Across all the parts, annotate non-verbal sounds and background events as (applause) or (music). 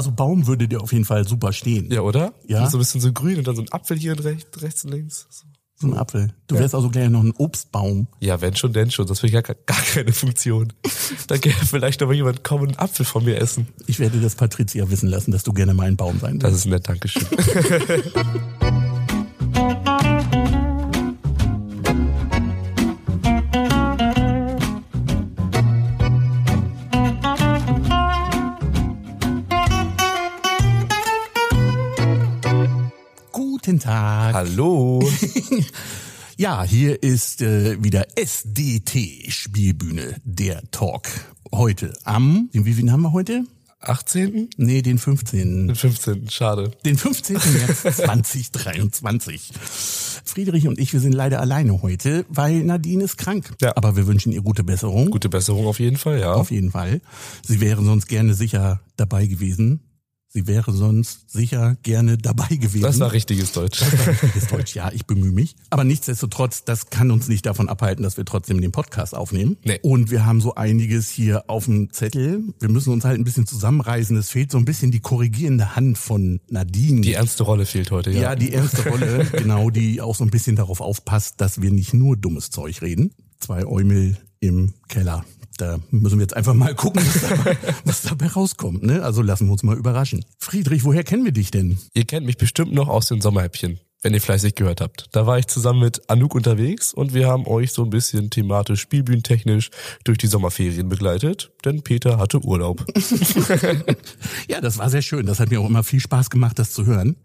Also Baum würde dir auf jeden Fall super stehen. Ja, oder? Ja. So ein bisschen so grün und dann so ein Apfel hier rechts, rechts und links. So. So ein Apfel. Du wärst also gleich noch ein Obstbaum. Ja, wenn schon, denn schon. Das wäre ja gar, gar keine Funktion. Da gäbe vielleicht mal jemand kommen und einen Apfel von mir essen. Ich werde das Patricia wissen lassen, dass du gerne mal ein Baum sein Das willst. ist nett, Dankeschön. (laughs) Tag. Hallo. (laughs) Ja, hier ist äh, wieder SDT Spielbühne, der Talk. Heute am, den wie viel haben wir heute? 18. Nee, den 15. Den 15. Schade. Den 15. März (laughs) 2023. Friedrich und ich, wir sind leider alleine heute, weil Nadine ist krank. Ja. Aber wir wünschen ihr gute Besserung. Gute Besserung auf jeden Fall, ja. Auf jeden Fall. Sie wäre sonst gerne sicher dabei gewesen. Sie wäre sonst sicher gerne dabei gewesen. Das war richtiges Deutsch. richtiges Deutsch, ja, ich bemühe mich. Aber nichtsdestotrotz, das kann uns nicht davon abhalten, dass wir trotzdem den Podcast aufnehmen. Nee. Und wir haben so einiges hier auf dem Zettel. Wir müssen uns halt ein bisschen zusammenreißen. Es fehlt so ein bisschen die korrigierende Hand von Nadine. Die ernste Rolle fehlt heute, ja. ja, die erste Rolle, (laughs) genau, die auch so ein bisschen darauf aufpasst, dass wir nicht nur dummes Zeug reden. Zwei Eumel im Keller. Da müssen wir jetzt einfach mal gucken, (laughs) was dabei, was dabei rauskommt. Ne? Also lassen wir uns mal überraschen. Friedrich, woher kennen wir dich denn? Ihr kennt mich bestimmt noch aus den Sommerhäppchen, wenn ihr fleißig gehört habt. Da war ich zusammen mit Anouk unterwegs und wir haben euch so ein bisschen thematisch, spielbühnentechnisch durch die Sommerferien begleitet, denn Peter hatte Urlaub. (laughs) Ja, das war sehr schön. Das hat mir auch immer viel Spaß gemacht, das zu hören.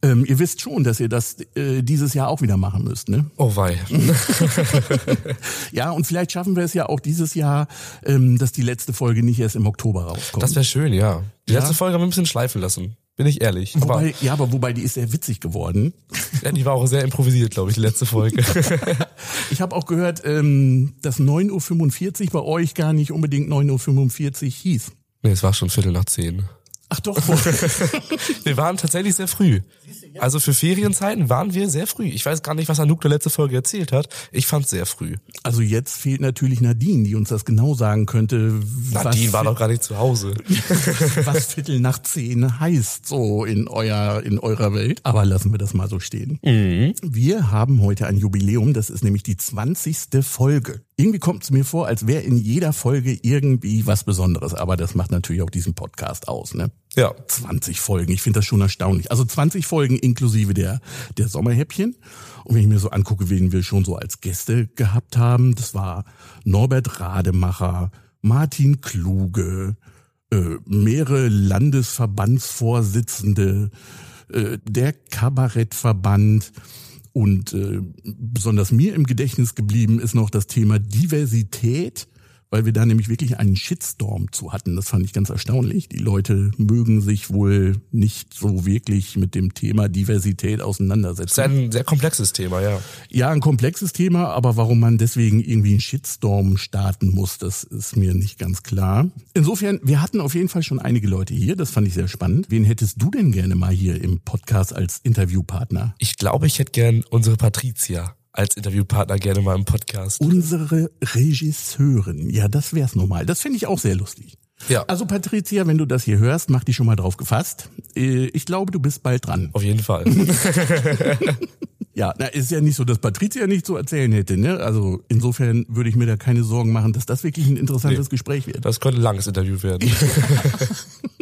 Ähm, ihr wisst schon, dass ihr das äh, dieses Jahr auch wieder machen müsst, ne? Oh wei. (laughs) Ja, und vielleicht schaffen wir es ja auch dieses Jahr, ähm, dass die letzte Folge nicht erst im Oktober rauskommt. Das wäre schön, ja. Die Ja. letzte Folge haben wir ein bisschen schleifen lassen. Bin ich ehrlich. Aber wobei, ja, aber wobei die ist sehr witzig geworden. ja, die war auch sehr improvisiert, glaube ich, die letzte Folge. (laughs) Ich habe auch gehört, ähm, dass 9.45 Uhr bei euch gar nicht unbedingt 9.45 Uhr hieß. nee, es war schon Viertel nach zehn. Ach doch. (laughs) Wir waren tatsächlich sehr früh. Also für Ferienzeiten waren wir sehr früh. Ich weiß gar nicht, was Anouk der letzte Folge erzählt hat. Ich fand sehr früh. Also jetzt fehlt natürlich Nadine, die uns das genau sagen könnte, Nadine was, war doch gar nicht zu Hause. (laughs) was Viertel nach zehn heißt, so in euer, in eurer Welt. Aber lassen wir das mal so stehen. Wir haben heute ein Jubiläum, das ist nämlich die 20. Folge. Irgendwie kommt es mir vor, als wäre in jeder Folge irgendwie was Besonderes, aber das macht natürlich auch diesen Podcast aus, ne? Ja. 20 Folgen, ich finde das schon erstaunlich. Also 20 Folgen inklusive der, der Sommerhäppchen. Und wenn ich mir so angucke, wen wir schon so als Gäste gehabt haben, das war Norbert Rademacher, Martin Kluge, äh, mehrere Landesverbandsvorsitzende, äh, der Kabarettverband und äh, besonders mir im Gedächtnis geblieben ist noch das Thema Diversität, weil wir da nämlich wirklich einen Shitstorm zu hatten. Das fand ich ganz erstaunlich. Die Leute mögen sich wohl nicht so wirklich mit dem Thema Diversität Das auseinandersetzen. ist ein sehr komplexes Thema, ja. Ja, ein komplexes Thema, aber warum man deswegen irgendwie einen Shitstorm starten muss, das ist mir nicht ganz klar. Insofern, wir hatten auf jeden Fall schon einige Leute hier, das fand ich sehr spannend. Wen hättest du denn gerne mal hier im Podcast als Interviewpartner? Ich glaube, ich hätte gern unsere Patricia als Interviewpartner gerne mal im Podcast. Unsere Regisseurin. Ja, das wär's nun mal. Das finde ich auch sehr lustig. Ja. Also Patricia, wenn du das hier hörst, mach dich schon mal drauf gefasst. Äh, Ich glaube, du bist bald dran. Auf jeden Fall. (laughs) Ja, na, ist ja nicht so, dass Patricia nicht zu erzählen hätte, ne? Also insofern würde ich mir da keine Sorgen machen, dass das wirklich ein interessantes Nee. Gespräch wird. Das könnte ein langes Interview werden. (laughs) (laughs)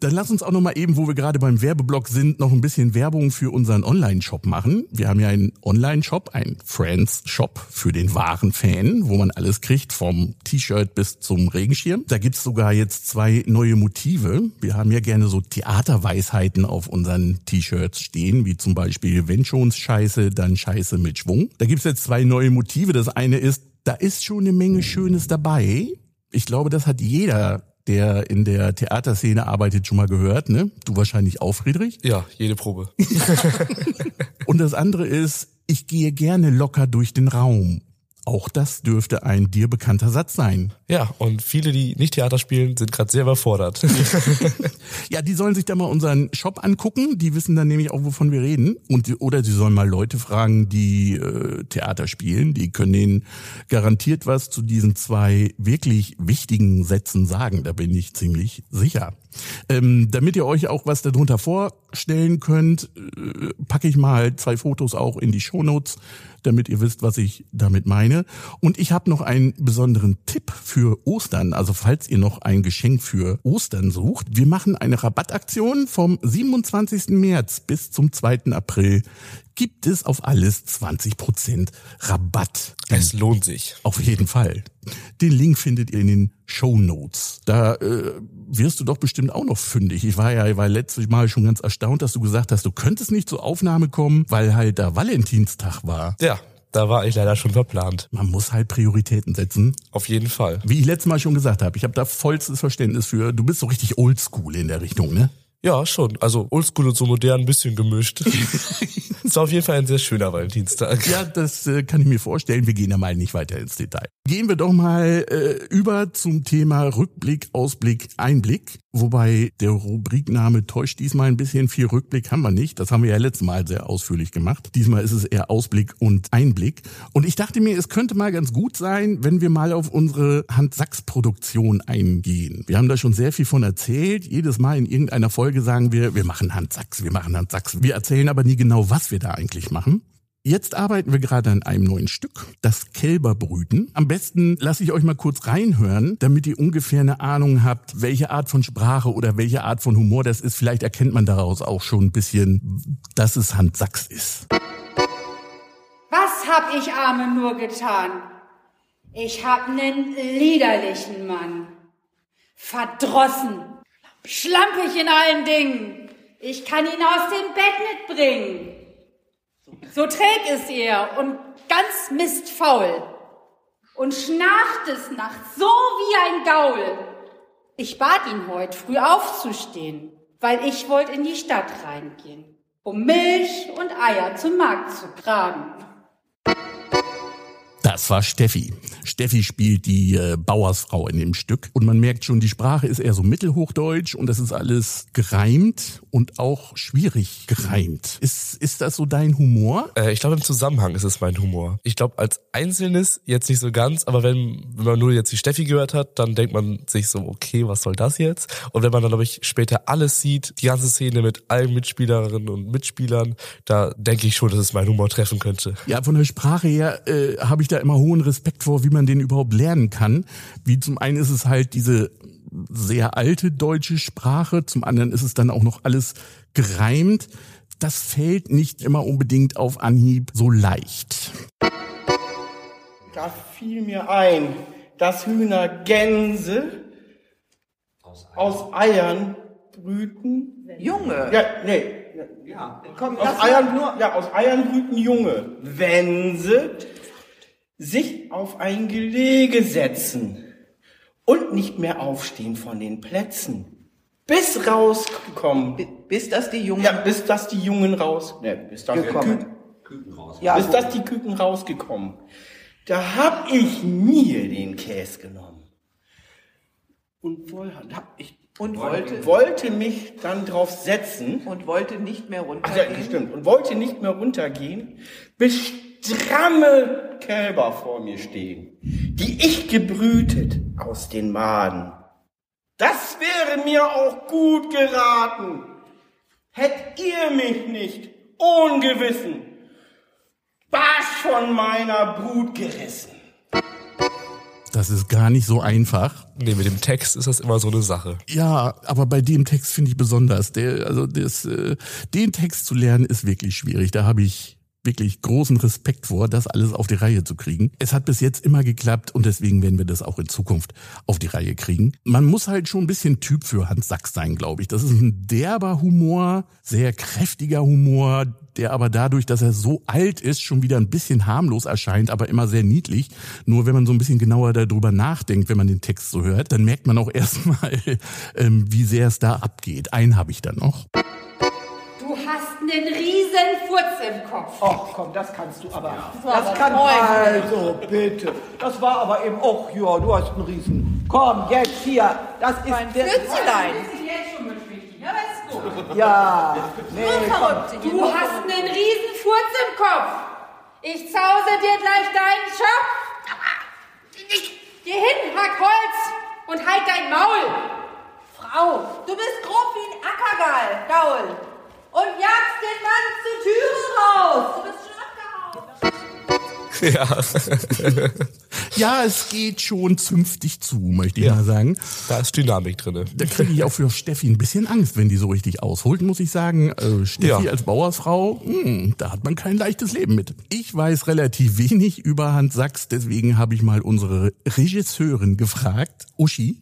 Dann lass uns auch noch mal eben, wo wir gerade beim Werbeblock sind, noch ein bisschen Werbung für unseren Online-Shop machen. Wir haben ja einen Online-Shop, einen Friends-Shop für den wahren Fan, wo man alles kriegt, vom T-Shirt bis zum Regenschirm. Da gibt's sogar jetzt zwei neue Motive. Wir haben ja gerne so Theaterweisheiten auf unseren T-Shirts stehen, wie zum Beispiel, wenn schon's Scheiße, dann Scheiße mit Schwung. Da gibt's jetzt zwei neue Motive. Das eine ist, da ist schon eine Menge Schönes dabei. Ich glaube, das hat jeder der in der Theaterszene arbeitet, schon mal gehört, ne? Du wahrscheinlich auch, Friedrich. ja, jede Probe. (laughs) Und das andere ist, ich gehe gerne locker durch den Raum. Auch das dürfte ein dir bekannter Satz sein. Ja, und viele, die nicht Theater spielen, sind gerade sehr überfordert. (laughs) Ja, die sollen sich da mal unseren Shop angucken. Die wissen dann nämlich auch, wovon wir reden. Und oder sie sollen mal Leute fragen, die äh, Theater spielen. Die können denen garantiert was zu diesen zwei wirklich wichtigen Sätzen sagen. Da bin ich ziemlich sicher. Ähm, damit ihr euch auch was darunter vorstellen könnt, äh, packe ich mal zwei Fotos auch in die Shownotes, damit ihr wisst, was ich damit meine. Und ich habe noch einen besonderen Tipp für Ostern. Also falls ihr noch ein Geschenk für Ostern sucht, wir machen eine Rabattaktion vom 27. März bis zum 2. April gibt es auf alles 20% Rabatt. Es lohnt sich. Auf jeden Fall. Den Link findet ihr in den Show Notes. Da äh, wirst du doch bestimmt auch noch fündig. Ich war ja ich war letztes Mal schon ganz erstaunt, dass du gesagt hast, du könntest nicht zur Aufnahme kommen, weil halt da Valentinstag war. Ja, da war ich leider schon verplant. Man muss halt Prioritäten setzen. Auf jeden Fall. Wie ich letztes Mal schon gesagt habe, ich habe da vollstes Verständnis für. Du bist so richtig oldschool in der Richtung, ne? Ja, schon. Also oldschool und so modern ein bisschen gemischt. (laughs) Es war auf jeden Fall ein sehr schöner Valentinstag. Ja, das äh, kann ich mir vorstellen. Wir gehen ja mal nicht weiter ins Detail. Gehen wir doch mal äh, über zum Thema Rückblick, Ausblick, Einblick. Wobei der Rubrikname täuscht diesmal ein bisschen. Viel Rückblick haben wir nicht. Das haben wir ja letztes Mal sehr ausführlich gemacht. Diesmal ist es eher Ausblick und Einblick. Und ich dachte mir, es könnte mal ganz gut sein, wenn wir mal auf unsere Hand-Sachs-Produktion eingehen. Wir haben da schon sehr viel von erzählt. Jedes Mal in irgendeiner Folge sagen wir, wir machen Hand-Sachs, wir machen Hand-Sachs. Wir erzählen aber nie genau, was wir da eigentlich machen. Jetzt arbeiten wir gerade an einem neuen Stück, das Kälberbrüten. Am besten lasse ich euch mal kurz reinhören, damit ihr ungefähr eine Ahnung habt, welche Art von Sprache oder welche Art von Humor das ist. Vielleicht erkennt man daraus auch schon ein bisschen, dass es Hand Sachs ist. Was hab ich Arme nur getan? Ich hab nen liederlichen Mann. Verdrossen. Schlampig in allen Dingen. Ich kann ihn aus dem Bett nicht bringen. So träg ist er und ganz mistfaul und schnarcht es nachts so wie ein Gaul. Ich bat ihn heut früh aufzustehen, weil ich wollte in die Stadt reingehen, um Milch und Eier zum Markt zu tragen. Das war Steffi. Steffi spielt die äh, Bauersfrau in dem Stück. Und man merkt schon, die Sprache ist eher so mittelhochdeutsch und das ist alles gereimt und auch schwierig gereimt. Ist, ist das so dein Humor? Äh, ich glaube, im Zusammenhang ist es mein Humor. Ich glaube, als Einzelnes jetzt nicht so ganz, aber wenn, wenn man nur jetzt die Steffi gehört hat, dann denkt man sich so, okay, was soll das jetzt? Und wenn man dann, glaube ich, später alles sieht, die ganze Szene mit allen Mitspielerinnen und Mitspielern, da denke ich schon, dass es meinen Humor treffen könnte. Ja, von der Sprache her äh, habe ich da immer hohen Respekt vor, wie man den überhaupt lernen kann. Wie zum einen ist es halt diese sehr alte deutsche Sprache, zum anderen ist es dann auch noch alles gereimt. Das fällt nicht immer unbedingt auf Anhieb so leicht. Da fiel mir ein, dass Hühner Gänse aus Eiern brüten. Junge. Ja, nee. Ja. Komm, Aus Eiern, nur. ja, aus Eiern brüten Junge. Wenn sie sich auf ein Gelege setzen und nicht mehr aufstehen von den Plätzen, bis rauskommen, Bi- Bis dass die Jungen. ja, bis dass die Jungen raus, ne, bis dass Gekommen. Küken, Ja, bis so. dass die Küken rausgekommen. Da hab ich mir den Käse genommen und woll- hab ich und wollte wollte mich dann drauf setzen. und wollte nicht mehr Ach ja, runtergehen. stimmt. Und wollte nicht mehr runtergehen, bis stramme Kälber vor mir stehen, die ich gebrütet aus den Maden. Das wäre mir auch gut geraten. Hätt ihr mich nicht ohne Gewissen Barsch von meiner Brut gerissen. Das ist gar nicht so einfach. Nee, mit dem Text ist das immer so eine Sache. Ja, aber bei dem Text finde ich besonders. Der, also das, äh, den Text zu lernen ist wirklich schwierig. Da habe ich wirklich großen Respekt vor, das alles auf die Reihe zu kriegen. Es hat bis jetzt immer geklappt und deswegen werden wir das auch in Zukunft auf die Reihe kriegen. Man muss halt schon ein bisschen Typ für Hans Sachs sein, glaube ich. Das ist ein derber Humor, sehr kräftiger Humor, der aber dadurch, dass er so alt ist, schon wieder ein bisschen harmlos erscheint, aber immer sehr niedlich. Nur wenn man so ein bisschen genauer darüber nachdenkt, wenn man den Text so hört, dann merkt man auch (laughs) erstmal, ähm, wie sehr es da abgeht. Einen habe ich dann noch. Du hast nen riesen Furz im Kopf. Ach komm, das kannst du aber. war das aber kann also bitte. Das war aber eben auch, ja, du hast einen Riesen. Komm, jetzt hier. Das ist Mein der. Pfützelein. jetzt schon mit Vicky, ne? Das ist gut. Ja. Nee, Verrückt. Du hast nen riesen Furz im Kopf. Ich zause dir gleich deinen Schopf. Geh hin, hack Holz und halt dein Maul. Au, du bist grob wie ein Ackergal, Gaul. Und jagst den Mann zur Türe raus. Du bist schon abgehauen. Ja, (laughs) Ja, es geht schon zünftig zu, möchte ich Ja. mal sagen. da ist Dynamik drinne. Da kriege ich auch für Steffi ein bisschen Angst, wenn die so richtig ausholt, muss ich sagen. Äh, Steffi Ja. als Bauersfrau, hm, da hat man kein leichtes Leben mit. Ich weiß relativ wenig über Hans Sachs, deswegen habe ich mal unsere Regisseurin gefragt, Uschi,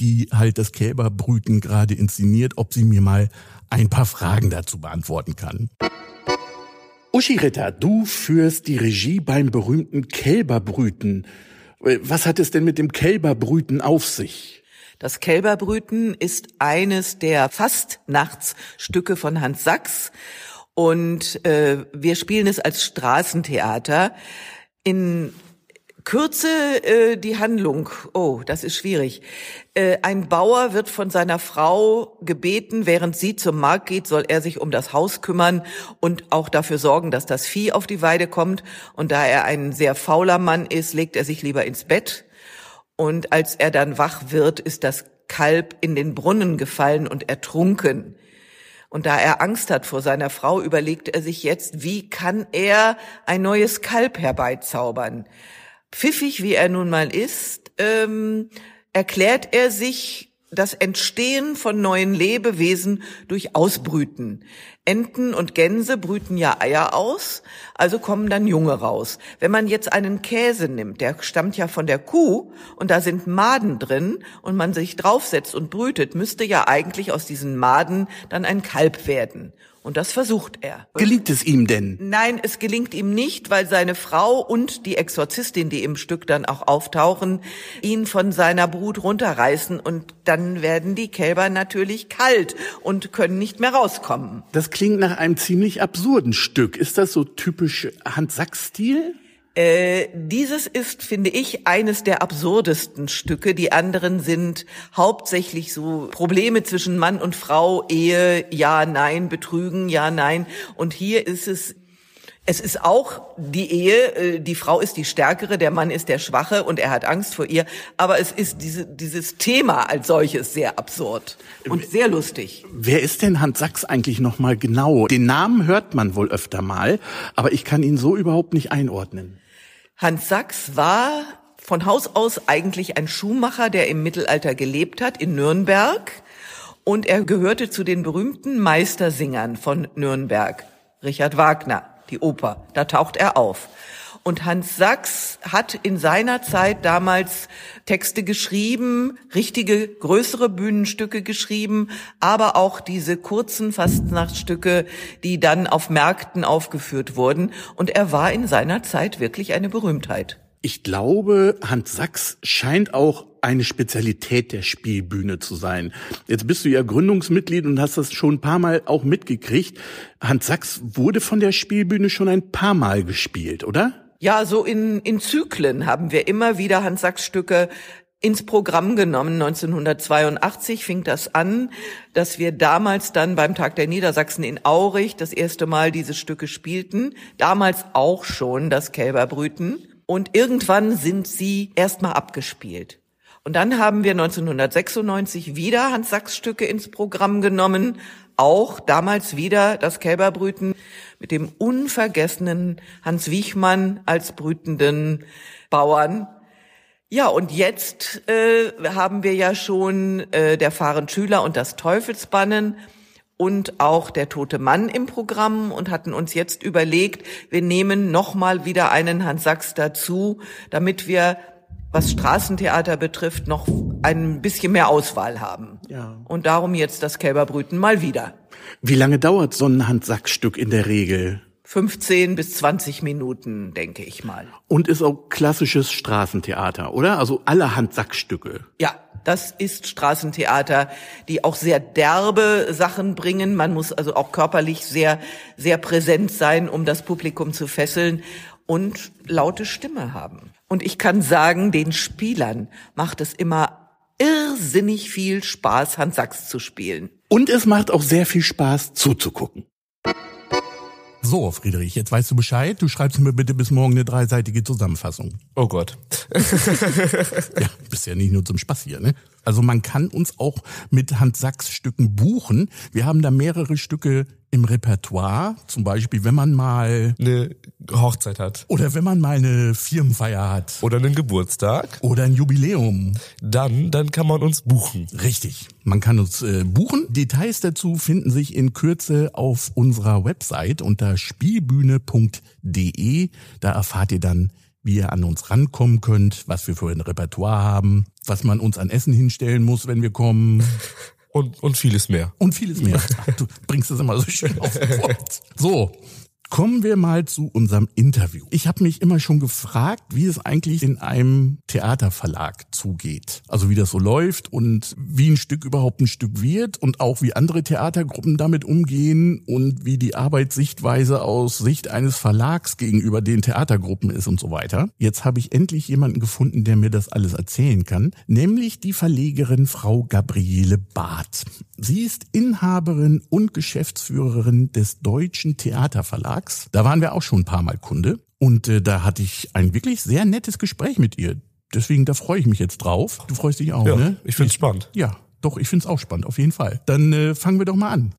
die halt das Kälberbrüten gerade inszeniert, ob sie mir mal ein paar Fragen dazu beantworten kann. Uschi Ritter, du führst die Regie beim berühmten Kälberbrüten. Äh, Was hat es denn mit dem Kälberbrüten auf sich? Das Kälberbrüten ist eines der Fastnachtsstücke von Hans Sachs und äh, wir spielen es als Straßentheater. In Kürze äh, die Handlung. Oh, das ist schwierig. Äh, ein Bauer wird von seiner Frau gebeten, während sie zum Markt geht, soll er sich um das Haus kümmern und auch dafür sorgen, dass das Vieh auf die Weide kommt. Und da er ein sehr fauler Mann ist, legt er sich lieber ins Bett. Und als er dann wach wird, ist das Kalb in den Brunnen gefallen und ertrunken. Und da er Angst hat vor seiner Frau, überlegt er sich jetzt, wie kann er ein neues Kalb herbeizaubern. Pfiffig wie er nun mal ist, ähm, erklärt er sich das Entstehen von neuen Lebewesen durch Ausbrüten. Enten und Gänse brüten ja Eier aus, also kommen dann Junge raus. Wenn man jetzt einen Käse nimmt, der stammt ja von der Kuh und da sind Maden drin und man sich draufsetzt und brütet, müsste ja eigentlich aus diesen Maden dann ein Kalb werden. Und das versucht er. Gelingt es ihm denn? Nein, es gelingt ihm nicht, weil seine Frau und die Exorzistin, die im Stück dann auch auftauchen, ihn von seiner Brut runterreißen und dann werden die Kälber natürlich kalt und können nicht mehr rauskommen. Das klingt nach einem ziemlich absurden Stück. Ist das so typisch Hans Sachs-Stil? Äh, dieses ist, finde ich, eines der absurdesten Stücke. Die anderen sind hauptsächlich so Probleme zwischen Mann und Frau, Ehe, ja, nein, Betrügen, ja, nein. Und hier ist es es ist auch die Ehe, äh, die Frau ist die Stärkere, der Mann ist der Schwache und er hat Angst vor ihr. Aber es ist diese, dieses Thema als solches sehr absurd und sehr lustig. Wer ist denn Hans Sachs eigentlich nochmal genau? Den Namen hört man wohl öfter mal, aber ich kann ihn so überhaupt nicht einordnen. Hans Sachs war von Haus aus eigentlich ein Schuhmacher, der im Mittelalter gelebt hat, in Nürnberg. Und er gehörte zu den berühmten Meistersingern von Nürnberg. Richard Wagner, die Oper, da taucht er auf. Und Hans Sachs hat in seiner Zeit damals Texte geschrieben, richtige größere Bühnenstücke geschrieben, aber auch diese kurzen Fastnachtsstücke, die dann auf Märkten aufgeführt wurden. Und er war in seiner Zeit wirklich eine Berühmtheit. Ich glaube, Hans Sachs scheint auch eine Spezialität der Spielbühne zu sein. Jetzt bist du ja Gründungsmitglied und hast das schon ein paar Mal auch mitgekriegt. Hans Sachs wurde von der Spielbühne schon ein paar Mal gespielt, oder? Ja, so in, in Zyklen haben wir immer wieder Hans Sachs Stücke ins Programm genommen. 1982 fing das an, dass wir damals dann beim Tag der Niedersachsen in Aurich das erste Mal diese Stücke spielten. Damals auch schon das Kälberbrüten. Und irgendwann sind sie erstmal abgespielt. Und dann haben wir 1996 wieder Hans Sachs Stücke ins Programm genommen. Auch damals wieder das Kälberbrüten mit dem unvergessenen Hans Wiechmann als brütenden Bauern. Ja, und jetzt äh, haben wir ja schon äh, der Fahren Schüler und das Teufelsbannen und auch der tote Mann im Programm und hatten uns jetzt überlegt, wir nehmen nochmal wieder einen Hans Sachs dazu, damit wir, was Straßentheater betrifft, noch ein bisschen mehr Auswahl haben. Ja. Und darum jetzt das Kälberbrüten mal wieder. Wie lange dauert so ein Hans Sachs Stück in der Regel? 15 bis 20 Minuten, denke ich mal. Und ist auch klassisches Straßentheater, oder? Also alle Hans Sachs Stücke. Ja, das ist Straßentheater, die auch sehr derbe Sachen bringen. Man muss also auch körperlich sehr, sehr präsent sein, um das Publikum zu fesseln und laute Stimme haben. Und ich kann sagen, den Spielern macht es immer irrsinnig viel Spaß, Hans Sachs zu spielen. Und es macht auch sehr viel Spaß zuzugucken. So, Friedrich, jetzt weißt du Bescheid. Du schreibst mir bitte bis morgen eine dreiseitige Zusammenfassung. Oh Gott. (laughs) Ja, bist ja nicht nur zum Spaß hier, ne? Also man kann uns auch mit Hans Sachs Stücken buchen. Wir haben da mehrere Stücke im Repertoire. Zum Beispiel, wenn man mal Eine Hochzeit hat. oder wenn man mal eine Firmenfeier hat Oder einen Geburtstag. oder ein Jubiläum. Dann, dann kann man uns buchen. Richtig. Man kann uns äh, buchen. Details dazu finden sich in Kürze auf unserer Website unter spielbühne.de. Da erfahrt ihr dann, wie ihr an uns rankommen könnt, was wir für ein Repertoire haben, was man uns an Essen hinstellen muss, wenn wir kommen Und, und vieles mehr. und vieles mehr. (laughs) Du bringst das immer so schön auf den Punkt. So. Kommen wir mal zu unserem Interview. Ich habe mich immer schon gefragt, wie es eigentlich in einem Theaterverlag zugeht. Also wie das so läuft und wie ein Stück überhaupt ein Stück wird und auch wie andere Theatergruppen damit umgehen und wie die Arbeitssichtweise aus Sicht eines Verlags gegenüber den Theatergruppen ist und so weiter. Jetzt habe ich endlich jemanden gefunden, der mir das alles erzählen kann, nämlich die Verlegerin Frau Gabriele Barth. Sie ist Inhaberin und Geschäftsführerin des Deutschen Theaterverlags. Da waren wir auch schon ein paar Mal Kunde und äh, da hatte ich ein wirklich sehr nettes Gespräch mit ihr. Deswegen, da freue ich mich jetzt drauf. Du freust dich auch, Ja, ne? ich find's spannend. Ja, doch, ich find's auch spannend, auf jeden Fall. Dann äh, fangen wir doch mal an.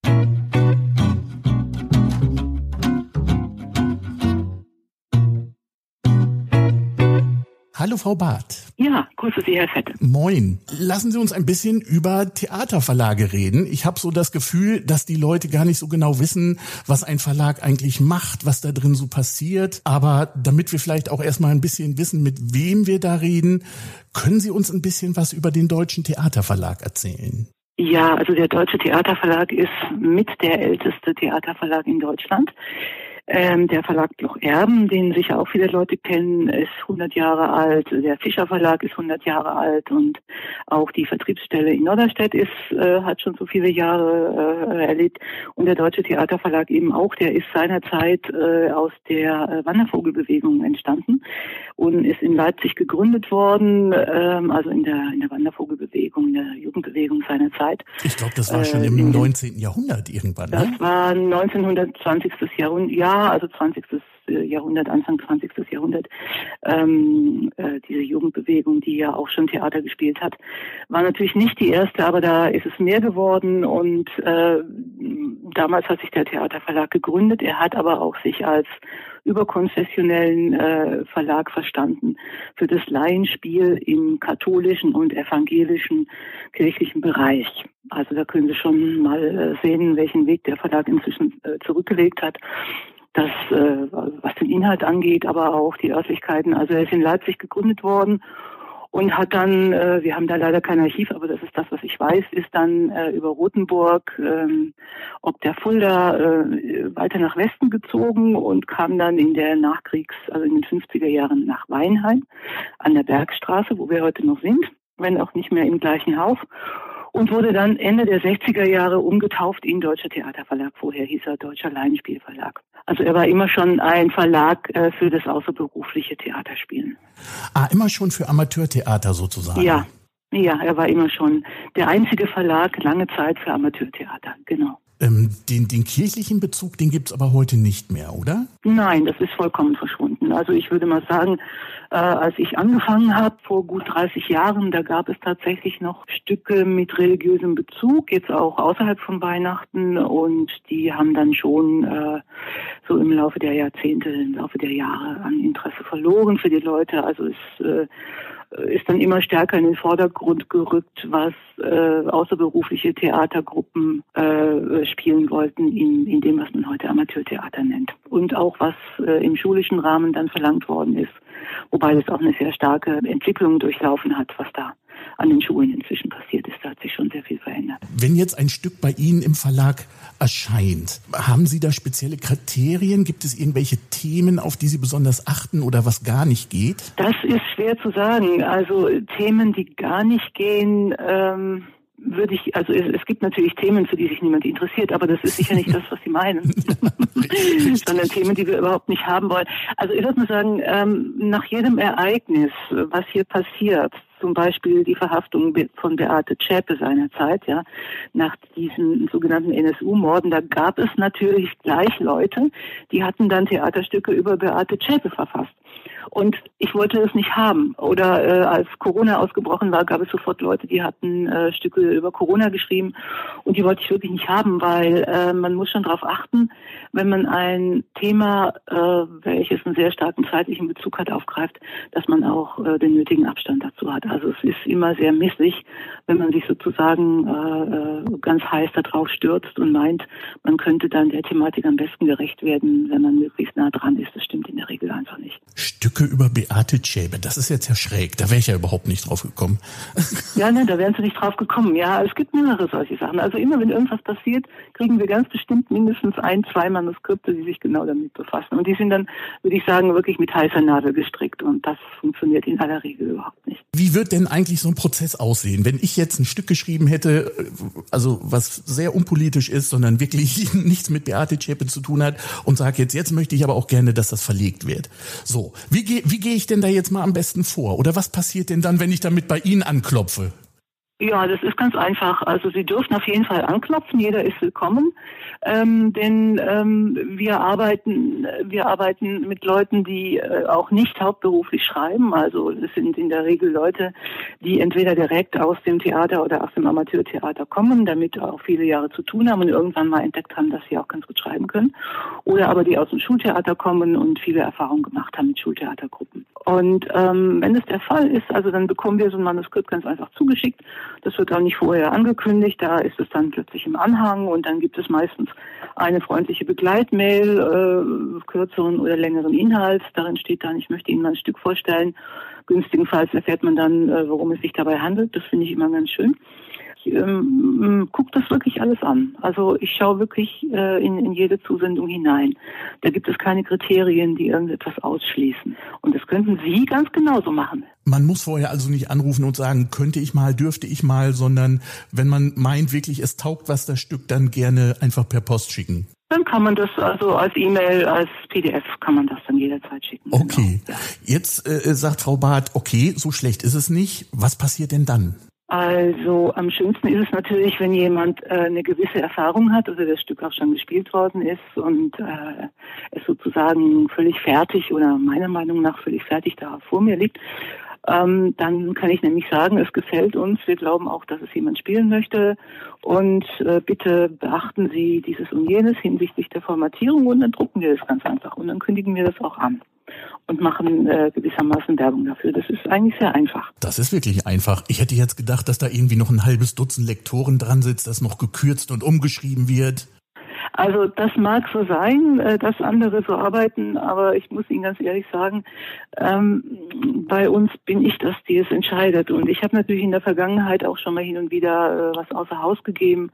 Hallo Frau Barth. Ja, grüße Sie, Herr Fette. Moin. Lassen Sie uns ein bisschen über Theaterverlage reden. Ich habe so das Gefühl, dass die Leute gar nicht so genau wissen, was ein Verlag eigentlich macht, was da drin so passiert. Aber damit wir vielleicht auch erstmal ein bisschen wissen, mit wem wir da reden, können Sie uns ein bisschen was über den Deutschen Theaterverlag erzählen? Ja, also der Deutsche Theaterverlag ist mit der älteste Theaterverlag in Deutschland. Ähm, der Verlag Bloch Erben, den sicher auch viele Leute kennen, ist 100 Jahre alt. Der Fischer Verlag ist 100 Jahre alt und auch die Vertriebsstelle in Norderstedt ist, äh, hat schon so viele Jahre äh, erlebt. Und der Deutsche Theaterverlag eben auch, der ist seinerzeit äh, aus der äh, Wandervogelbewegung entstanden und ist in Leipzig gegründet worden, ähm, also in der, in der Wandervogelbewegung, in der Jugendbewegung seiner Zeit. Ich glaube, das war Äh, schon im in- 19. Jahrhundert irgendwann. Das Ne? war 1920. Jahrhundert, ja, also 20. Jahrhundert, Anfang 20. Jahrhundert. Ähm, äh, diese Jugendbewegung, die ja auch schon Theater gespielt hat, war natürlich nicht die erste, aber da ist es mehr geworden und äh, damals hat sich der Theaterverlag gegründet. Er hat aber auch sich als überkonfessionellen äh, Verlag verstanden für das Laienspiel im katholischen und evangelischen kirchlichen Bereich. Also da können Sie schon mal äh, sehen, welchen Weg der Verlag inzwischen äh, zurückgelegt hat. Das, äh, was den Inhalt angeht, aber auch die Örtlichkeiten. Also er ist in Leipzig gegründet worden und hat dann, äh, wir haben da leider kein Archiv, aber das ist das, was ich weiß, ist dann äh, über Rothenburg, ähm, ob der Fulda, äh, weiter nach Westen gezogen und kam dann in der Nachkriegs-, also in den 50er Jahren nach Weinheim an der Bergstraße, wo wir heute noch sind, wenn auch nicht mehr im gleichen Haus und wurde dann Ende der 60er Jahre umgetauft in Deutscher Theaterverlag. Vorher hieß er Deutscher Laienspielverlag. Also er war immer schon ein Verlag äh, für das außerberufliche Theaterspielen. Ah, immer schon für Amateurtheater sozusagen. Ja, ja, er war immer schon der einzige Verlag lange Zeit für Amateurtheater, genau. Ähm, den, den kirchlichen Bezug, den gibt's aber heute nicht mehr, oder? Nein, das ist vollkommen verschwunden. Also ich würde mal sagen, äh, als ich angefangen habe, vor gut 30 Jahren, da gab es tatsächlich noch Stücke mit religiösem Bezug, jetzt auch außerhalb von Weihnachten und die haben dann schon äh, so im Laufe der Jahrzehnte, im Laufe der Jahre an Interesse verloren für die Leute. Also es äh, ist dann immer stärker in den Vordergrund gerückt, was äh, außerberufliche Theatergruppen äh, spielen wollten in, in dem, was man heute Amateurtheater nennt. Und auch was äh, im schulischen Rahmen dann verlangt worden ist, wobei das auch eine sehr starke Entwicklung durchlaufen hat, was da an den Schulen inzwischen passiert ist. Da hat sich schon sehr viel verändert. Wenn jetzt ein Stück bei Ihnen im Verlag erscheint, haben Sie da spezielle Kriterien? Gibt es irgendwelche Themen, auf die Sie besonders achten oder was gar nicht geht? Das ist schwer zu sagen. Also Themen, die gar nicht gehen, ähm, würde ich, also es, es gibt natürlich Themen, für die sich niemand interessiert, aber das ist sicher nicht das, was Sie meinen, (laughs) (laughs) sondern Themen, die wir überhaupt nicht haben wollen. Also ich würde mal sagen, ähm, nach jedem Ereignis, was hier passiert, zum Beispiel die Verhaftung von Beate Zschäpe seinerzeit, ja, nach diesen sogenannten NSU-Morden, da gab es natürlich gleich Leute, die hatten dann Theaterstücke über Beate Zschäpe verfasst. Und ich wollte es nicht haben. Oder äh, als Corona ausgebrochen war, gab es sofort Leute, die hatten äh, Stücke über Corona geschrieben und die wollte ich wirklich nicht haben, weil äh, man muss schon darauf achten, wenn man ein Thema, äh, welches einen sehr starken zeitlichen Bezug hat, aufgreift, dass man auch äh, den nötigen Abstand dazu hat. Also es ist immer sehr misslich, wenn man sich sozusagen äh, äh ganz heiß darauf stürzt und meint, man könnte dann der Thematik am besten gerecht werden, wenn man möglichst nah dran ist. Das stimmt in der Regel einfach nicht. Stücke über Beate Zschäbe, das ist jetzt ja schräg. Da wäre ich ja überhaupt nicht drauf gekommen. Ja, ne, da wären Sie nicht drauf gekommen. Ja, es gibt mehrere solche Sachen. Also immer, wenn irgendwas passiert, kriegen wir ganz bestimmt mindestens ein, zwei Manuskripte, die sich genau damit befassen. Und die sind dann, würde ich sagen, wirklich mit heißer Nadel gestrickt. Und das funktioniert in aller Regel überhaupt nicht. Wie wird denn eigentlich so ein Prozess aussehen? Wenn ich jetzt ein Stück geschrieben hätte, also was sehr unpolitisch ist, sondern wirklich (laughs) nichts mit Beate Zschäpe zu tun hat und sage jetzt, jetzt möchte ich aber auch gerne, dass das verlegt wird. So, wie gehe wie geh ich denn da jetzt mal am besten vor? Oder was passiert denn dann, wenn ich damit bei Ihnen anklopfe? Ja, das ist ganz einfach. Also Sie dürfen auf jeden Fall anklopfen. Jeder ist willkommen, ähm, denn ähm, wir arbeiten, wir arbeiten mit Leuten, die äh, auch nicht hauptberuflich schreiben. Also es sind in der Regel Leute, die entweder direkt aus dem Theater oder aus dem Amateurtheater kommen, damit auch viele Jahre zu tun haben und irgendwann mal entdeckt haben, dass sie auch ganz gut schreiben können, oder aber die aus dem Schultheater kommen und viele Erfahrungen gemacht haben mit Schultheatergruppen. Und ähm, wenn es der Fall ist, also dann bekommen wir so ein Manuskript ganz einfach zugeschickt das wird auch nicht vorher angekündigt, da ist es dann plötzlich im Anhang und dann gibt es meistens eine freundliche Begleitmail, äh, kürzeren oder längeren Inhalts. Darin steht dann, ich möchte Ihnen mal ein Stück vorstellen. Günstigenfalls erfährt man dann, äh, worum es sich dabei handelt. Das finde ich immer ganz schön ich ähm, gucke das wirklich alles an. Also ich schaue wirklich äh, in, in jede Zusendung hinein. Da gibt es keine Kriterien, die irgendetwas ausschließen. Und das könnten Sie ganz genauso machen. Man muss vorher also nicht anrufen und sagen, könnte ich mal, dürfte ich mal, sondern wenn man meint wirklich, es taugt was das Stück, dann gerne einfach per Post schicken. Dann kann man das also als E-Mail, als PDF kann man das dann jederzeit schicken. Okay. Genau. Jetzt äh, sagt Frau Barth, okay, so schlecht ist es nicht. Was passiert denn dann? Also am schönsten ist es natürlich, wenn jemand äh, eine gewisse Erfahrung hat, also das Stück auch schon gespielt worden ist und äh, es sozusagen völlig fertig oder meiner Meinung nach völlig fertig da vor mir liegt. Ähm, dann kann ich nämlich sagen, es gefällt uns, wir glauben auch, dass es jemand spielen möchte. Und äh, bitte beachten Sie dieses und jenes hinsichtlich der Formatierung und dann drucken wir das ganz einfach und dann kündigen wir das auch an und machen äh, gewissermaßen Werbung dafür. Das ist eigentlich sehr einfach. Das ist wirklich einfach. Ich hätte jetzt gedacht, dass da irgendwie noch ein halbes Dutzend Lektoren dran sitzt, das noch gekürzt und umgeschrieben wird. Also das mag so sein, äh, dass andere so arbeiten, aber ich muss Ihnen ganz ehrlich sagen, ähm, bei uns bin ich das, die es entscheidet. Und ich habe natürlich in der Vergangenheit auch schon mal hin und wieder äh, was außer Haus gegeben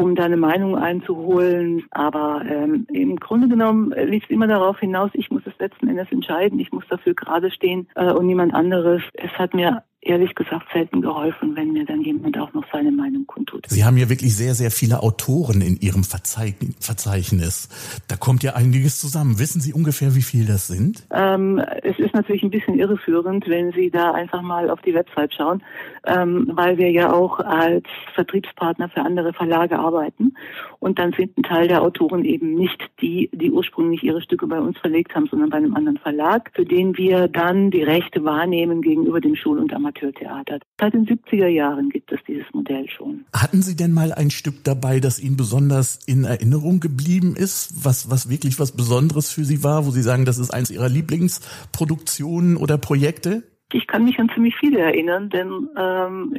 um deine Meinung einzuholen. Aber ähm, im Grunde genommen liegt es immer darauf hinaus, ich muss es letzten Endes entscheiden, ich muss dafür gerade stehen äh, und niemand anderes. Es hat mir ehrlich gesagt selten geholfen, wenn mir dann jemand auch noch seine Meinung kundtut. Sie haben ja wirklich sehr, sehr viele Autoren in Ihrem Verzeichnis. Da kommt ja einiges zusammen. Wissen Sie ungefähr, wie viel das sind? Ähm, es ist natürlich ein bisschen irreführend, wenn Sie da einfach mal auf die Website schauen, ähm, weil wir ja auch als Vertriebspartner für andere Verlage arbeiten. Und dann sind ein Teil der Autoren eben nicht die, die ursprünglich ihre Stücke bei uns verlegt haben, sondern bei einem anderen Verlag, für den wir dann die Rechte wahrnehmen gegenüber dem Schul- und Amateur Amateurtheater. Seit den 70er Jahren gibt es dieses Modell schon. Hatten Sie denn mal ein Stück dabei, das Ihnen besonders in Erinnerung geblieben ist, was, was wirklich was Besonderes für Sie war, wo Sie sagen, das ist eins Ihrer Lieblingsproduktionen oder Projekte? Ich kann mich an ziemlich viele erinnern, denn ähm,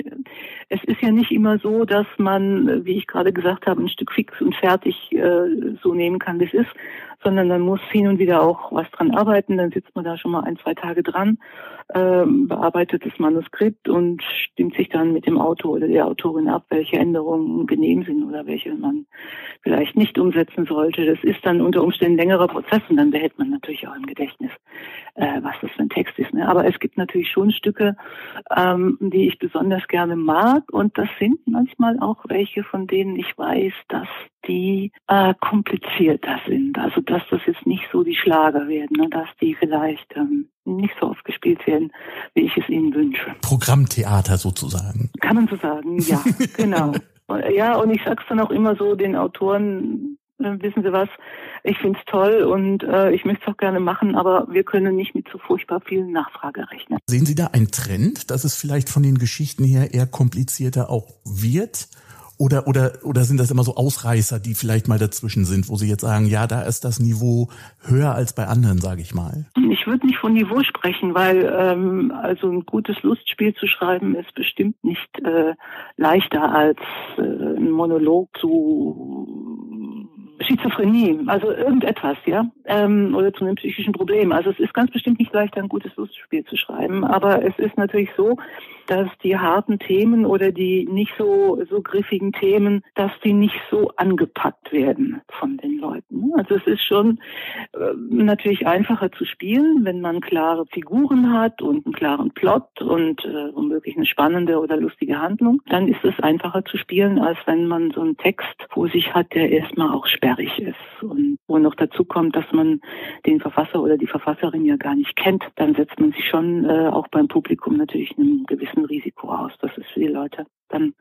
es ist ja nicht immer so, dass man, wie ich gerade gesagt habe, ein Stück fix und fertig äh, so nehmen kann, wie es ist, sondern man muss hin und wieder auch was dran arbeiten. Dann sitzt man da schon mal ein, zwei Tage dran, ähm, bearbeitet das Manuskript und stimmt sich dann mit dem Autor oder der Autorin ab, welche Änderungen genehm sind oder welche man vielleicht nicht umsetzen sollte. Das ist dann unter Umständen längerer Prozess und dann behält man natürlich auch im Gedächtnis, äh, was das für ein Text ist. Ne? Aber es gibt natürlich schon Stücke, ähm, die ich besonders gerne mag und das sind manchmal auch welche, von denen ich weiß, dass die äh, komplizierter sind. Also dass das jetzt nicht so die Schlager werden, ne? dass die vielleicht ähm, nicht so oft gespielt werden, wie ich es ihnen wünsche. Programmtheater sozusagen. Kann man so sagen, ja, (laughs) genau. Ja, und ich sag's dann auch immer so den Autoren, äh, wissen Sie was, ich find's toll und äh, ich möchte es auch gerne machen, aber wir können nicht mit so furchtbar vielen Nachfrage rechnen. Sehen Sie da einen Trend, dass es vielleicht von den Geschichten her eher komplizierter auch wird? Oder, oder, oder sind das immer so Ausreißer, die vielleicht mal dazwischen sind, wo Sie jetzt sagen, ja, da ist das Niveau höher als bei anderen, sage ich mal? Ich würde nicht von Niveau sprechen, weil ähm, also ein gutes Lustspiel zu schreiben ist bestimmt nicht äh, leichter als äh, ein Monolog zu Schizophrenie, also irgendetwas, ja, ähm, oder zu einem psychischen Problem. Also es ist ganz bestimmt nicht leichter, ein gutes Lustspiel zu schreiben, aber es ist natürlich so, dass die harten Themen oder die nicht so so griffigen Themen, dass die nicht so angepackt werden von den Leuten. Also es ist schon äh, natürlich einfacher zu spielen, wenn man klare Figuren hat und einen klaren Plot und äh, womöglich eine spannende oder lustige Handlung. Dann ist es einfacher zu spielen, als wenn man so einen Text vor sich hat, der erstmal auch sperrig ist und wo noch dazu kommt, dass man den Verfasser oder die Verfasserin ja gar nicht kennt. Dann setzt man sich schon äh, auch beim Publikum natürlich einem gewissen Risiko aus. Das ist für die Leute dann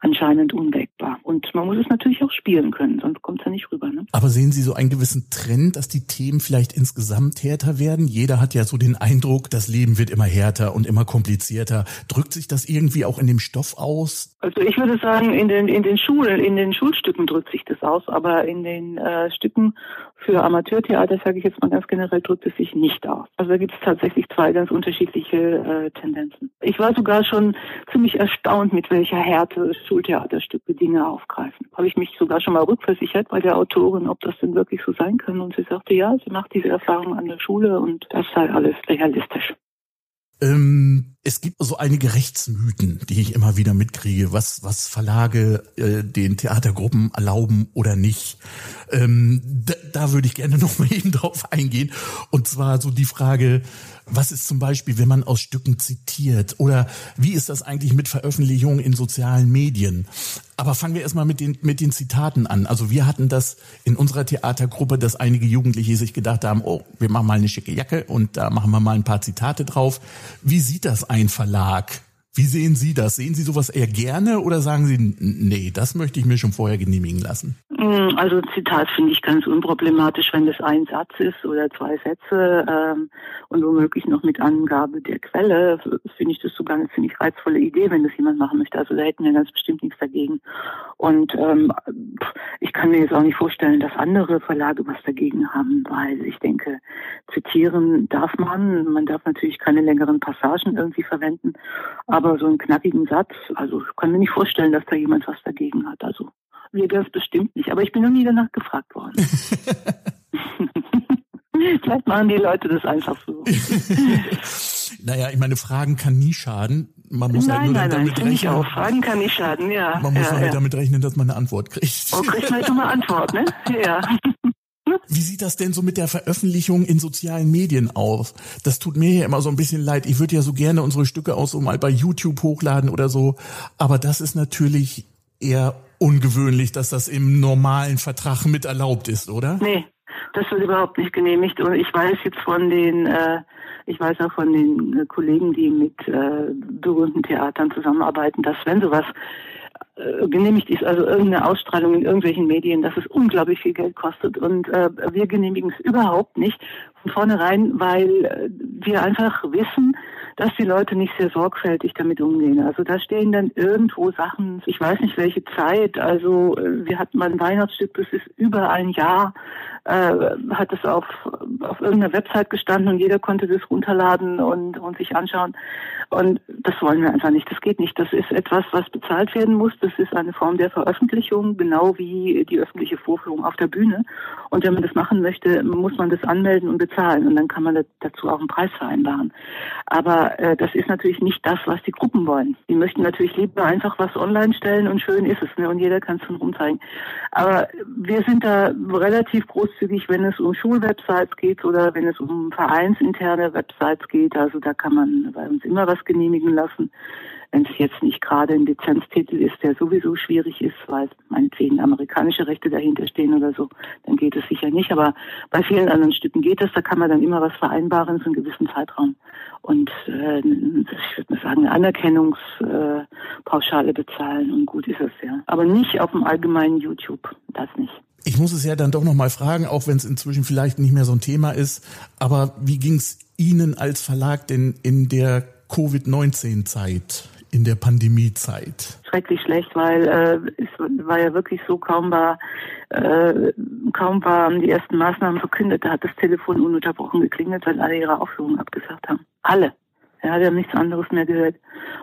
anscheinend unwägbar. Und man muss es natürlich auch spielen können, sonst kommt es ja nicht rüber. Ne? Aber sehen Sie so einen gewissen Trend, dass die Themen vielleicht insgesamt härter werden? Jeder hat ja so den Eindruck, das Leben wird immer härter und immer komplizierter. Drückt sich das irgendwie auch in dem Stoff aus? Also ich würde sagen, in den, in den Schulen, in den Schulstücken drückt sich das aus, aber in den äh, Stücken für Amateurtheater, sage ich jetzt mal ganz generell, drückt es sich nicht aus. Also da gibt es tatsächlich zwei ganz unterschiedliche äh, Tendenzen. Ich war sogar schon ziemlich erstaunt, mit welcher Härte Schultheaterstücke Dinge aufgreifen. Habe ich mich sogar schon mal rückversichert bei der Autorin, ob das denn wirklich so sein kann. Und sie sagte, ja, sie macht diese Erfahrung an der Schule und das sei alles realistisch. Ähm, es gibt so einige Rechtsmythen, die ich immer wieder mitkriege, was, was Verlage äh, den Theatergruppen erlauben oder nicht. Ähm, da, da würde ich gerne (laughs) noch mal eben drauf eingehen. Und zwar so die Frage, was ist zum Beispiel, wenn man aus Stücken zitiert? Oder wie ist das eigentlich mit Veröffentlichungen in sozialen Medien? Aber fangen wir erstmal mit den, mit den Zitaten an. Also wir hatten das in unserer Theatergruppe, dass einige Jugendliche sich gedacht haben, oh, wir machen mal eine schicke Jacke und da machen wir mal ein paar Zitate drauf. Wie sieht das ein Verlag? Wie sehen Sie das? Sehen Sie sowas eher gerne oder sagen Sie, nee, das möchte ich mir schon vorher genehmigen lassen? Mm, also Zitat finde ich ganz unproblematisch, wenn das ein Satz ist oder zwei Sätze ähm, und womöglich noch mit Angabe der Quelle, finde ich das sogar eine ziemlich reizvolle Idee, wenn das jemand machen möchte. Also da hätten wir ganz bestimmt nichts dagegen. Und ähm, ich kann mir jetzt auch nicht vorstellen, dass andere Verlage was dagegen haben, weil ich denke, zitieren darf man. Man darf natürlich keine längeren Passagen irgendwie verwenden, aber aber so einen knackigen Satz, also ich kann mir nicht vorstellen, dass da jemand was dagegen hat. Also wir das bestimmt nicht. Aber ich bin noch nie danach gefragt worden. (laughs) (laughs) Vielleicht machen die Leute das einfach so. (laughs) naja, ich meine, Fragen kann nie schaden. Man muss nein, halt nur nein, damit nein, rechnen. auch. Fragen kann nicht schaden, ja. Man muss ja, halt ja. damit rechnen, dass man eine Antwort kriegt. Oh, kriegt man jetzt mal Antwort, ne? Ja. Wie sieht das denn so mit der Veröffentlichung in sozialen Medien aus? Das tut mir ja immer so ein bisschen leid. Ich würde ja so gerne unsere Stücke auch so mal bei YouTube hochladen oder so. Aber das ist natürlich eher ungewöhnlich, dass das im normalen Vertrag mit erlaubt ist, oder? Nee, das wird überhaupt nicht genehmigt. Und ich weiß jetzt von den, äh, ich weiß auch von den äh, Kollegen, die mit äh, berühmten Theatern zusammenarbeiten, dass wenn sowas genehmigt ist, also irgendeine Ausstrahlung in irgendwelchen Medien, dass es unglaublich viel Geld kostet. Und äh, wir genehmigen es überhaupt nicht von vornherein, weil äh, wir einfach wissen, dass die Leute nicht sehr sorgfältig damit umgehen. Also da stehen dann irgendwo Sachen, ich weiß nicht welche Zeit, also äh, wir hatten mal ein Weihnachtsstück, das ist über ein Jahr, äh, hat es auf, auf irgendeiner Website gestanden und jeder konnte das runterladen und, und sich anschauen. Und das wollen wir einfach nicht. Das geht nicht. Das ist etwas, was bezahlt werden muss. Das ist eine Form der Veröffentlichung, genau wie die öffentliche Vorführung auf der Bühne. Und wenn man das machen möchte, muss man das anmelden und bezahlen. Und dann kann man dazu auch einen Preis vereinbaren. Aber äh, das ist natürlich nicht das, was die Gruppen wollen. Die möchten natürlich lieber einfach was online stellen und schön ist es. Ne? Und jeder kann es dann rumzeigen. Aber wir sind da relativ großzügig, wenn es um Schulwebsites geht oder wenn es um vereinsinterne Websites geht. Also da kann man bei uns immer was genehmigen lassen. wenn es jetzt nicht gerade ein Lizenztitel ist, der sowieso schwierig ist, weil meinetwegen amerikanische Rechte dahinter stehen oder so, dann geht es sicher nicht. Aber bei vielen anderen Stücken geht das, da kann man dann immer was vereinbaren für einen gewissen Zeitraum. Und äh, ich würde mal sagen, eine Anerkennungspauschale bezahlen und gut ist es ja. Aber nicht auf dem allgemeinen YouTube, das nicht. Ich muss es ja dann doch nochmal fragen, auch wenn es inzwischen vielleicht nicht mehr so ein Thema ist, aber wie ging es Ihnen als Verlag denn in der Covid-19-Zeit, in der Pandemiezeit? Schrecklich schlecht, weil äh, es war ja wirklich so, kaum war, äh, kaum waren die ersten Maßnahmen verkündet, da hat das Telefon ununterbrochen geklingelt, weil alle ihre Aufführungen abgesagt haben. Alle. Ja, wir haben nichts anderes mehr gehört.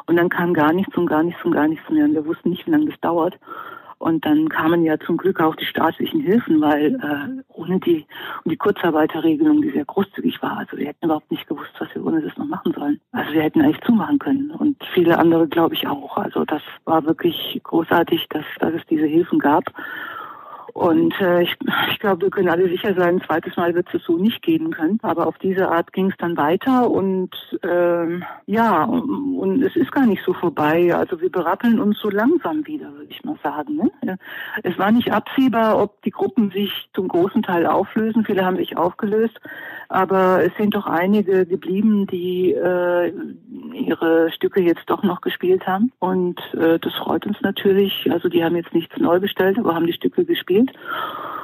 Und dann kam gar nichts und gar nichts und gar nichts mehr. Und wir wussten nicht, wie lange das dauert. Und dann kamen ja zum Glück auch die staatlichen Hilfen, weil äh, ohne die, und die Kurzarbeiterregelung, die sehr großzügig war, also wir hätten überhaupt nicht gewusst, was wir ohne das noch machen sollen. Also wir hätten eigentlich zumachen können und viele andere glaube ich auch. Also das war wirklich großartig, dass, dass es diese Hilfen gab. Und äh, ich, ich glaube, wir können alle sicher sein, ein zweites Mal wird es so nicht geben können. Aber auf diese Art ging es dann weiter und ähm, ja, und, und es ist gar nicht so vorbei. Also wir berappeln uns so langsam wieder, würde ich mal sagen. Ne? Es war nicht absehbar, ob die Gruppen sich zum großen Teil auflösen. Viele haben sich aufgelöst, aber es sind doch einige geblieben, die äh, ihre Stücke jetzt doch noch gespielt haben. Und äh, das freut uns natürlich. Also die haben jetzt nichts neu bestellt, aber haben die Stücke gespielt.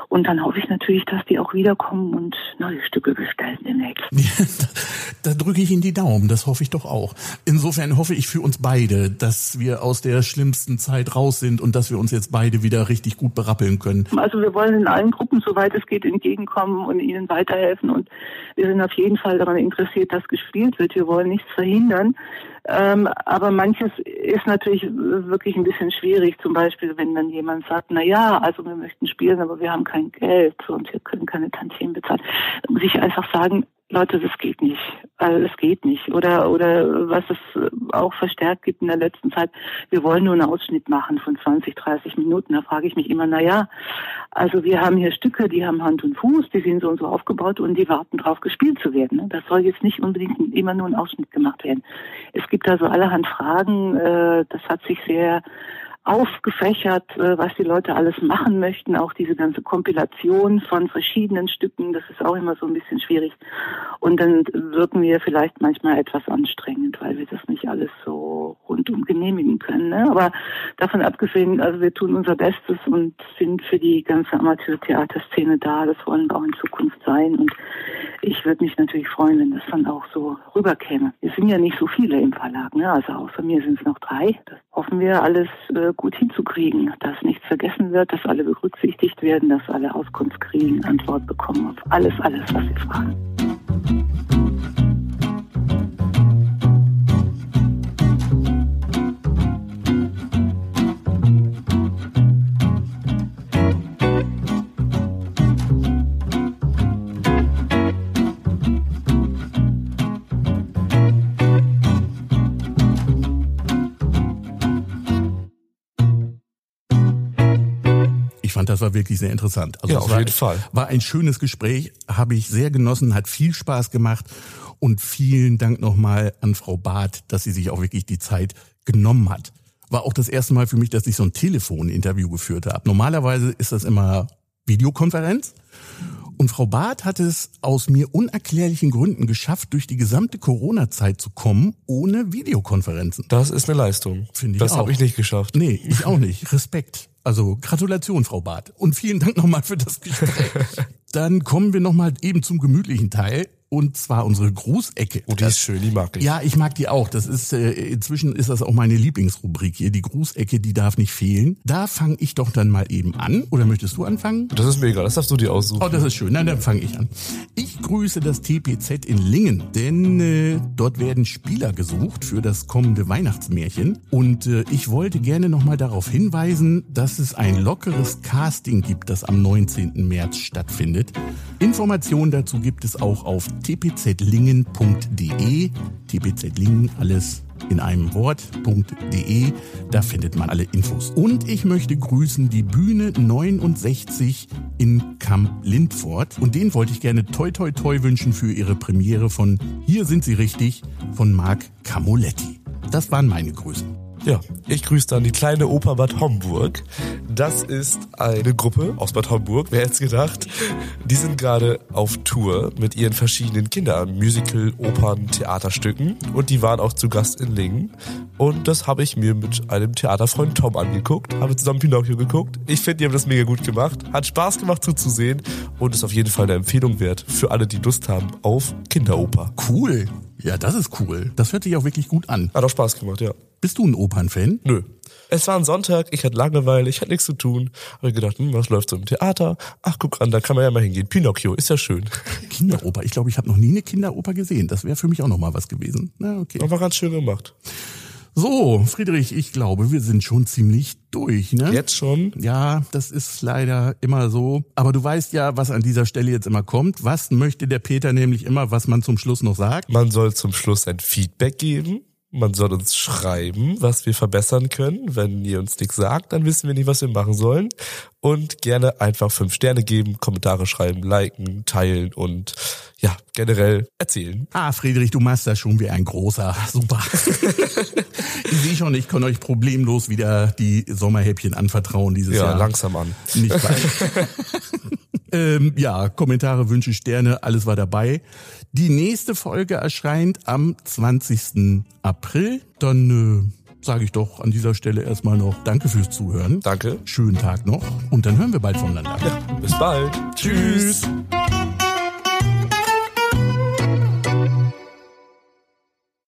Und dann hoffe ich natürlich, dass die auch wiederkommen und neue Stücke bestellen demnächst. (laughs) da drücke ich Ihnen die Daumen, das hoffe ich doch auch. Insofern hoffe ich für uns beide, dass wir aus der schlimmsten Zeit raus sind und dass wir uns jetzt beide wieder richtig gut berappeln können. Also wir wollen in allen Gruppen, soweit es geht, entgegenkommen und ihnen weiterhelfen. Und wir sind auf jeden Fall daran interessiert, dass gespielt wird. Wir wollen nichts verhindern. Ähm, aber manches ist natürlich wirklich ein bisschen schwierig. Zum Beispiel, wenn dann jemand sagt, na ja, also wir möchten spielen, aber wir haben kein Geld und wir können keine Tantien bezahlen. Dann muss ich einfach sagen, Leute, das geht nicht. Also das geht nicht. Oder oder was es auch verstärkt gibt in der letzten Zeit, wir wollen nur einen Ausschnitt machen von 20, 30 Minuten. Da frage ich mich immer, na ja, also wir haben hier Stücke, die haben Hand und Fuß, die sind so und so aufgebaut und die warten drauf, gespielt zu werden. Ne? Das soll jetzt nicht unbedingt immer nur ein Ausschnitt gemacht werden. Es gibt also allerhand Fragen. Äh, das hat sich sehr aufgefächert, äh, was die Leute alles machen möchten. Auch diese ganze Kompilation von verschiedenen Stücken, das ist auch immer so ein bisschen schwierig. Und dann wirken wir vielleicht manchmal etwas anstrengend, weil wir das nicht alles so rundum genehmigen können. Ne? Aber davon abgesehen, also wir tun unser Bestes und sind für die ganze Amateurtheaterszene da. Das wollen wir auch in Zukunft sein. Und ich würde mich natürlich freuen, wenn das dann auch so rüberkäme. Wir sind ja nicht so viele im Verlag, ne? also außer mir sind es noch drei. Das hoffen wir alles äh, gut hinzukriegen, dass nichts vergessen wird, dass alle berücksichtigt werden, dass alle Auskunft kriegen, Antwort bekommen auf alles, alles, was sie fragen. Das war wirklich sehr interessant. Also ja, auf war, jeden Fall. War ein schönes Gespräch, habe ich sehr genossen, hat viel Spaß gemacht und vielen Dank nochmal an Frau Barth, dass sie sich auch wirklich die Zeit genommen hat. War auch das erste Mal für mich, dass ich so ein Telefoninterview geführt habe. Normalerweise ist das immer Videokonferenz. Und Frau Barth hat es aus mir unerklärlichen Gründen geschafft, durch die gesamte Corona-Zeit zu kommen, ohne Videokonferenzen. Das ist eine Leistung. Finde ich Das habe ich nicht geschafft. Nee, ich auch nicht. Respekt. Also Gratulation, Frau Barth. Und vielen Dank nochmal für das Gespräch. (laughs) Dann kommen wir nochmal eben zum gemütlichen Teil und zwar unsere Grußecke. Oh, die das, ist schön, die mag ich. Ja, ich mag die auch. Das ist äh, inzwischen ist das auch meine Lieblingsrubrik hier. Die Grußecke, die darf nicht fehlen. Da fange ich doch dann mal eben an. Oder möchtest du anfangen? Das ist mega. Das darfst du dir aussuchen. Oh, das ist schön. Nein, dann fange ich an. Ich grüße das TPZ in Lingen, denn äh, dort werden Spieler gesucht für das kommende Weihnachtsmärchen. Und äh, ich wollte gerne noch mal darauf hinweisen, dass es ein lockeres Casting gibt, das am 19. März stattfindet. Informationen dazu gibt es auch auf tpzlingen.de. tpzlingen, alles in einem Wort.de. Da findet man alle Infos. Und ich möchte grüßen die Bühne 69 in Kamp Lindfort. Und den wollte ich gerne toi toi toi wünschen für ihre Premiere von Hier sind sie richtig von Marc Camoletti. Das waren meine Grüßen. Ja, ich grüße dann die kleine Oper Bad Homburg. Das ist eine Gruppe aus Bad Homburg, wer hätte gedacht. Die sind gerade auf Tour mit ihren verschiedenen Kindern, Musical, Opern, Theaterstücken und die waren auch zu Gast in Lingen. Und das habe ich mir mit einem Theaterfreund Tom angeguckt, habe zusammen Pinocchio geguckt. Ich finde, die haben das mega gut gemacht, hat Spaß gemacht zuzusehen und ist auf jeden Fall eine Empfehlung wert für alle, die Lust haben auf Kinderoper. Cool. Ja, das ist cool. Das hört sich auch wirklich gut an. Hat auch Spaß gemacht, ja. Bist du ein Opernfan? Nö. Es war ein Sonntag, ich hatte Langeweile, ich hatte nichts zu tun. Habe gedacht, hm, was läuft so im Theater? Ach, guck an, da kann man ja mal hingehen. Pinocchio, ist ja schön. (laughs) Kinderoper. Ich glaube, ich habe noch nie eine Kinderoper gesehen. Das wäre für mich auch noch mal was gewesen. Na, okay. Aber ganz schön gemacht. So, Friedrich, ich glaube, wir sind schon ziemlich durch, ne? Jetzt schon? Ja, das ist leider immer so. Aber du weißt ja, was an dieser Stelle jetzt immer kommt. Was möchte der Peter nämlich immer, was man zum Schluss noch sagt? Man soll zum Schluss ein Feedback geben. Man soll uns schreiben, was wir verbessern können. Wenn ihr uns nichts sagt, dann wissen wir nicht, was wir machen sollen. Und gerne einfach fünf Sterne geben, Kommentare schreiben, liken, teilen und ja, generell erzählen. Ah, Friedrich, du machst das schon wie ein großer. (laughs) Super. (laughs) ich sehe schon, ich kann euch problemlos wieder die Sommerhäppchen anvertrauen dieses Ja, Jahr. langsam an. Nicht bald. (laughs) ähm, ja, Kommentare, Wünsche, Sterne, alles war dabei. Die nächste Folge erscheint am 20. April. Dann äh, sage ich doch an dieser Stelle erstmal noch Danke fürs Zuhören. Danke. Schönen Tag noch und dann hören wir bald voneinander. Bis bald. Tschüss.